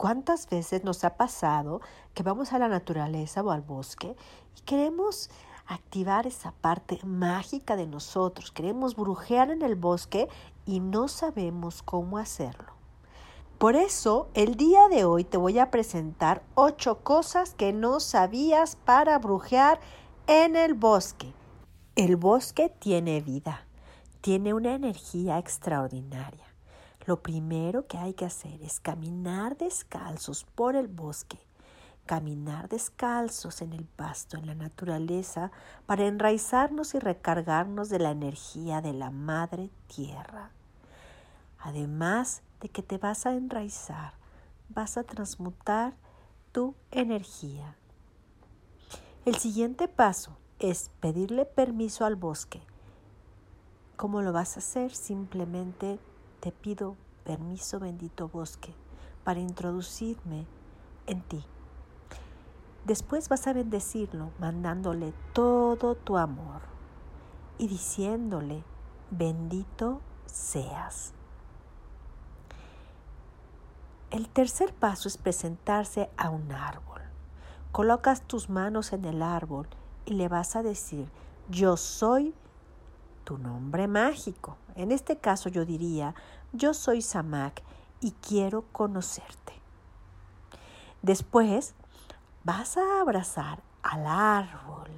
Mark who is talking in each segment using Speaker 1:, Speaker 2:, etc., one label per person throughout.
Speaker 1: ¿Cuántas veces nos ha pasado que vamos a la naturaleza o al bosque y queremos activar esa parte mágica de nosotros? Queremos brujear en el bosque y no sabemos cómo hacerlo. Por eso, el día de hoy te voy a presentar ocho cosas que no sabías para brujear en el bosque. El bosque tiene vida, tiene una energía extraordinaria. Lo primero que hay que hacer es caminar descalzos por el bosque, caminar descalzos en el pasto, en la naturaleza, para enraizarnos y recargarnos de la energía de la madre tierra. Además de que te vas a enraizar, vas a transmutar tu energía. El siguiente paso es pedirle permiso al bosque. ¿Cómo lo vas a hacer? Simplemente te pido permiso, bendito bosque, para introducirme en ti. Después vas a bendecirlo mandándole todo tu amor y diciéndole, bendito seas. El tercer paso es presentarse a un árbol. Colocas tus manos en el árbol y le vas a decir, yo soy tu nombre mágico. En este caso yo diría, yo soy Samak y quiero conocerte. Después vas a abrazar al árbol.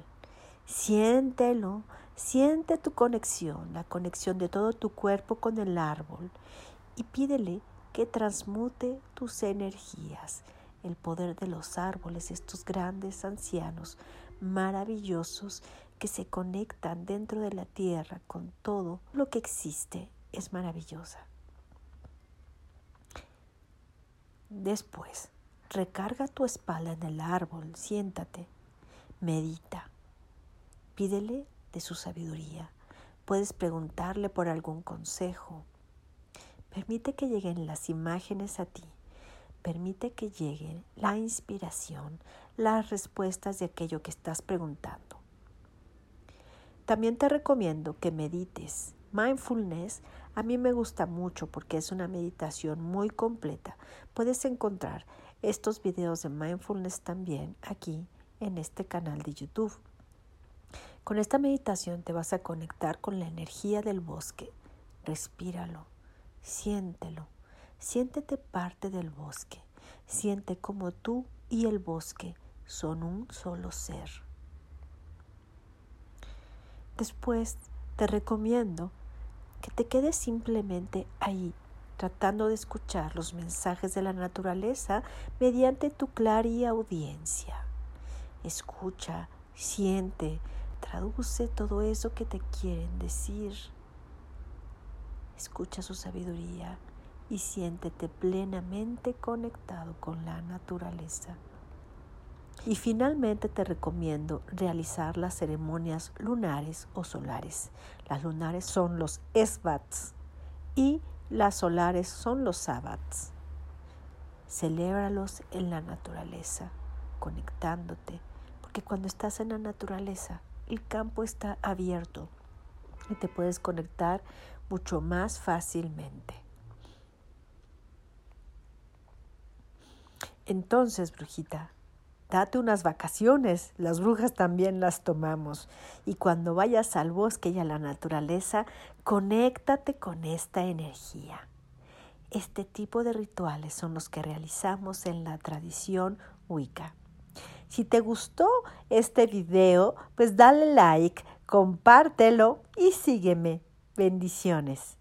Speaker 1: Siéntelo, siente tu conexión, la conexión de todo tu cuerpo con el árbol y pídele que transmute tus energías. El poder de los árboles, estos grandes ancianos maravillosos que se conectan dentro de la tierra con todo lo que existe es maravillosa. Después, recarga tu espalda en el árbol, siéntate, medita, pídele de su sabiduría. Puedes preguntarle por algún consejo. Permite que lleguen las imágenes a ti. Permite que llegue la inspiración, las respuestas de aquello que estás preguntando. También te recomiendo que medites. Mindfulness a mí me gusta mucho porque es una meditación muy completa. Puedes encontrar estos videos de mindfulness también aquí en este canal de YouTube. Con esta meditación te vas a conectar con la energía del bosque. Respíralo, siéntelo, siéntete parte del bosque. Siente como tú y el bosque son un solo ser. Después te recomiendo que te quedes simplemente ahí, tratando de escuchar los mensajes de la naturaleza mediante tu audiencia. Escucha, siente, traduce todo eso que te quieren decir. Escucha su sabiduría y siéntete plenamente conectado con la naturaleza. Y finalmente te recomiendo realizar las ceremonias lunares o solares. Las lunares son los esbats y las solares son los sabbats. Celébralos en la naturaleza, conectándote, porque cuando estás en la naturaleza, el campo está abierto y te puedes conectar mucho más fácilmente. Entonces, brujita, date unas vacaciones, las brujas también las tomamos. Y cuando vayas al bosque y a la naturaleza, conéctate con esta energía. Este tipo de rituales son los que realizamos en la tradición Wicca. Si te gustó este video, pues dale like, compártelo y sígueme. Bendiciones.